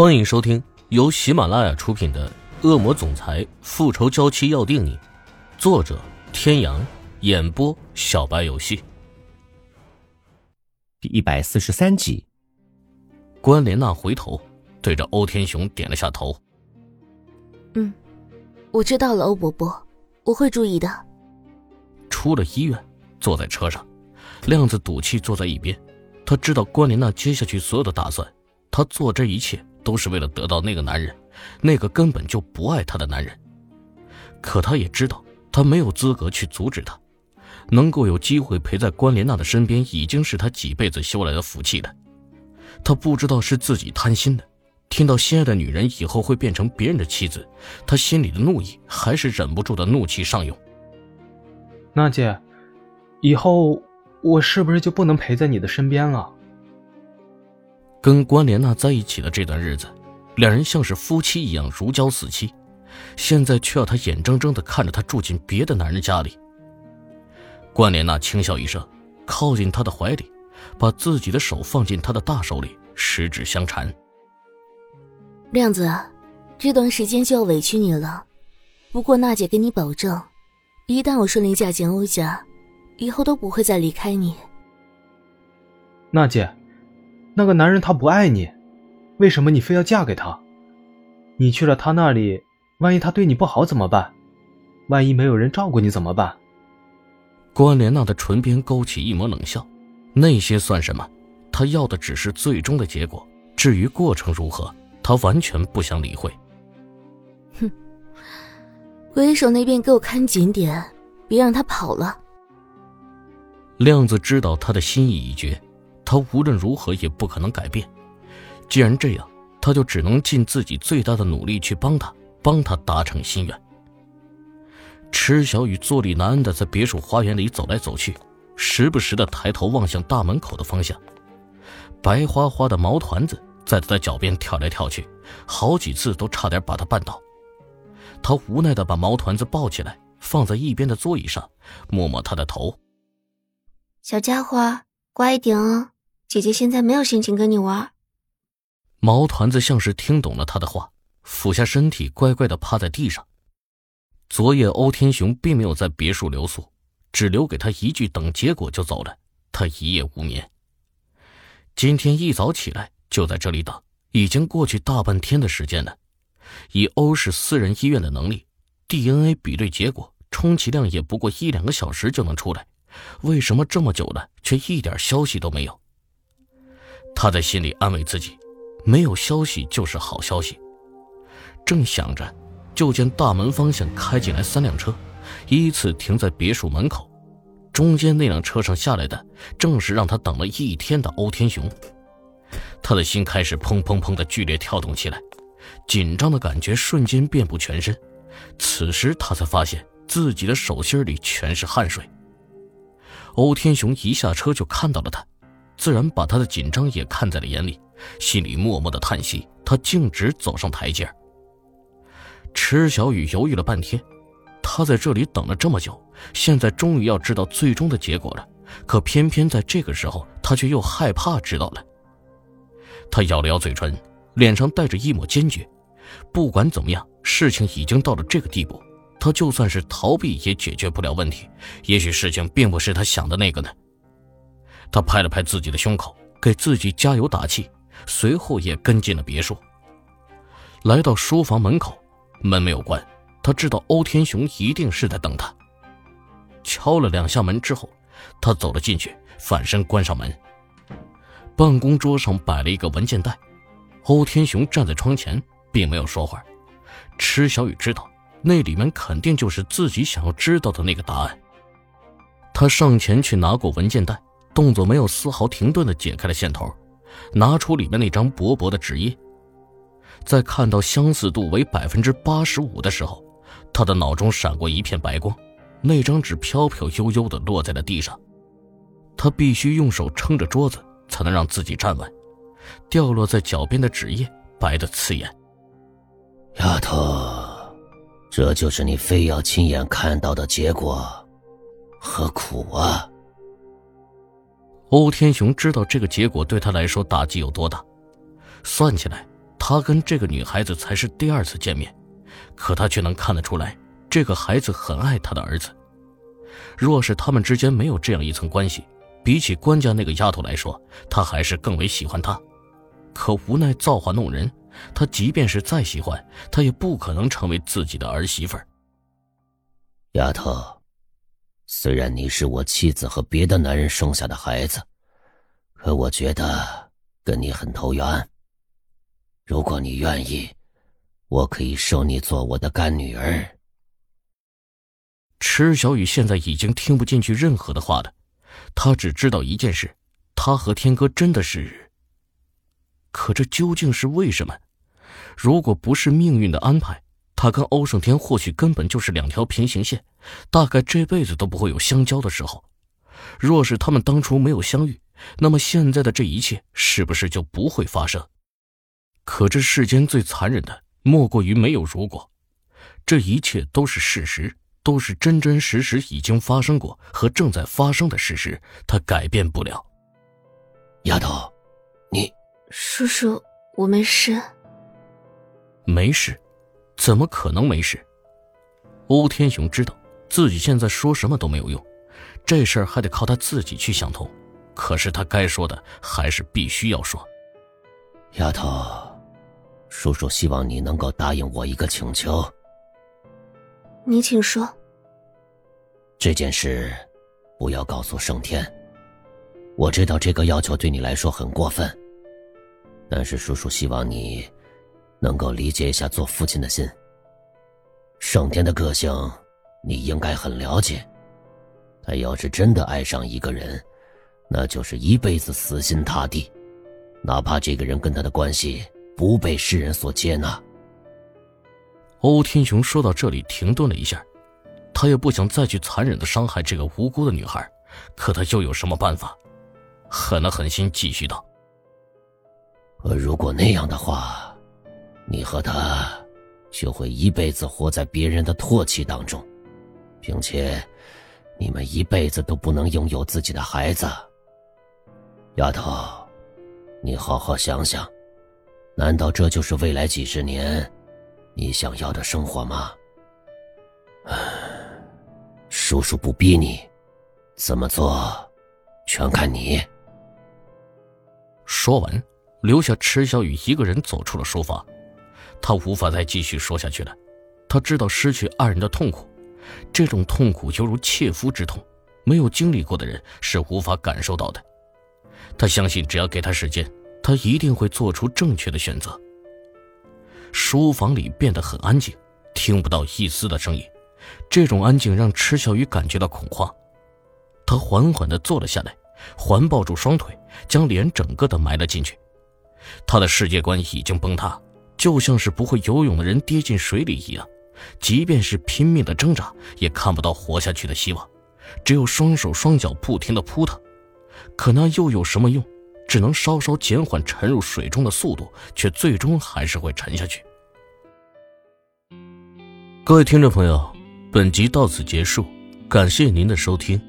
欢迎收听由喜马拉雅出品的《恶魔总裁复仇娇妻要定你》，作者：天阳，演播：小白游戏。第一百四十三集，关莲娜回头对着欧天雄点了下头：“嗯，我知道了，欧伯伯，我会注意的。”出了医院，坐在车上，亮子赌气坐在一边。他知道关莲娜接下去所有的打算，他做这一切。都是为了得到那个男人，那个根本就不爱他的男人。可他也知道，他没有资格去阻止他。能够有机会陪在关莲娜的身边，已经是他几辈子修来的福气了。他不知道是自己贪心的，听到心爱的女人以后会变成别人的妻子，他心里的怒意还是忍不住的怒气上涌。娜姐，以后我是不是就不能陪在你的身边了？跟关莲娜在一起的这段日子，两人像是夫妻一样如胶似漆，现在却要他眼睁睁的看着她住进别的男人家里。关莲娜轻笑一声，靠近他的怀里，把自己的手放进他的大手里，十指相缠。亮子，这段时间就要委屈你了，不过娜姐跟你保证，一旦我顺利嫁进欧家，以后都不会再离开你。娜姐。那个男人他不爱你，为什么你非要嫁给他？你去了他那里，万一他对你不好怎么办？万一没有人照顾你怎么办？关莲娜的唇边勾起一抹冷笑，那些算什么？她要的只是最终的结果，至于过程如何，她完全不想理会。哼，鬼手那边给我看紧点，别让他跑了。亮子知道他的心意已决。他无论如何也不可能改变。既然这样，他就只能尽自己最大的努力去帮他，帮他达成心愿。池小雨坐立难安的在别墅花园里走来走去，时不时的抬头望向大门口的方向。白花花的毛团子在他的脚边跳来跳去，好几次都差点把他绊倒。他无奈的把毛团子抱起来，放在一边的座椅上，摸摸他的头：“小家伙，乖一点哦。”姐姐现在没有心情跟你玩。毛团子像是听懂了他的话，俯下身体，乖乖的趴在地上。昨夜欧天雄并没有在别墅留宿，只留给他一句“等结果就走了”。他一夜无眠。今天一早起来就在这里等，已经过去大半天的时间了。以欧氏私人医院的能力，DNA 比对结果充其量也不过一两个小时就能出来，为什么这么久了却一点消息都没有？他在心里安慰自己，没有消息就是好消息。正想着，就见大门方向开进来三辆车，依次停在别墅门口。中间那辆车上下来的，正是让他等了一天的欧天雄。他的心开始砰砰砰的剧烈跳动起来，紧张的感觉瞬间遍布全身。此时他才发现自己的手心里全是汗水。欧天雄一下车就看到了他。自然把他的紧张也看在了眼里，心里默默的叹息。他径直走上台阶。池小雨犹豫了半天，他在这里等了这么久，现在终于要知道最终的结果了。可偏偏在这个时候，他却又害怕知道了。他咬了咬嘴唇，脸上带着一抹坚决。不管怎么样，事情已经到了这个地步，他就算是逃避也解决不了问题。也许事情并不是他想的那个呢。他拍了拍自己的胸口，给自己加油打气，随后也跟进了别墅。来到书房门口，门没有关，他知道欧天雄一定是在等他。敲了两下门之后，他走了进去，反身关上门。办公桌上摆了一个文件袋，欧天雄站在窗前，并没有说话。池小雨知道，那里面肯定就是自己想要知道的那个答案。他上前去拿过文件袋。动作没有丝毫停顿的解开了线头，拿出里面那张薄薄的纸页。在看到相似度为百分之八十五的时候，他的脑中闪过一片白光，那张纸飘飘悠悠的落在了地上。他必须用手撑着桌子，才能让自己站稳。掉落在脚边的纸页白的刺眼。丫头，这就是你非要亲眼看到的结果，何苦啊？欧天雄知道这个结果对他来说打击有多大，算起来，他跟这个女孩子才是第二次见面，可他却能看得出来，这个孩子很爱他的儿子。若是他们之间没有这样一层关系，比起关家那个丫头来说，他还是更为喜欢她。可无奈造化弄人，他即便是再喜欢，他也不可能成为自己的儿媳妇儿。丫头，虽然你是我妻子和别的男人生下的孩子，可我觉得跟你很投缘。如果你愿意，我可以收你做我的干女儿。池小雨现在已经听不进去任何的话了，他只知道一件事：他和天哥真的是。可这究竟是为什么？如果不是命运的安排，他跟欧胜天或许根本就是两条平行线，大概这辈子都不会有相交的时候。若是他们当初没有相遇，那么现在的这一切是不是就不会发生？可这世间最残忍的，莫过于没有如果。这一切都是事实。都是真真实实已经发生过和正在发生的事实，他改变不了。丫头，你叔叔，我没事。没事？怎么可能没事？欧天雄知道自己现在说什么都没有用，这事儿还得靠他自己去想通。可是他该说的还是必须要说。丫头，叔叔希望你能够答应我一个请求。你请说。这件事不要告诉盛天。我知道这个要求对你来说很过分，但是叔叔希望你能够理解一下做父亲的心。盛天的个性你应该很了解，他要是真的爱上一个人，那就是一辈子死心塌地，哪怕这个人跟他的关系不被世人所接纳。欧天雄说到这里，停顿了一下，他也不想再去残忍的伤害这个无辜的女孩，可他又有什么办法？狠了狠心，继续道：“可如果那样的话，你和他就会一辈子活在别人的唾弃当中，并且你们一辈子都不能拥有自己的孩子。丫头，你好好想想，难道这就是未来几十年？”你想要的生活吗？叔叔不逼你，怎么做，全看你。说完，留下池小雨一个人走出了书房。他无法再继续说下去了。他知道失去爱人的痛苦，这种痛苦犹如切肤之痛，没有经历过的人是无法感受到的。他相信，只要给他时间，他一定会做出正确的选择。书房里变得很安静，听不到一丝的声音。这种安静让池小雨感觉到恐慌。他缓缓地坐了下来，环抱住双腿，将脸整个的埋了进去。他的世界观已经崩塌，就像是不会游泳的人跌进水里一样。即便是拼命的挣扎，也看不到活下去的希望，只有双手双脚不停的扑腾。可那又有什么用？只能稍稍减缓沉入水中的速度，却最终还是会沉下去。各位听众朋友，本集到此结束，感谢您的收听。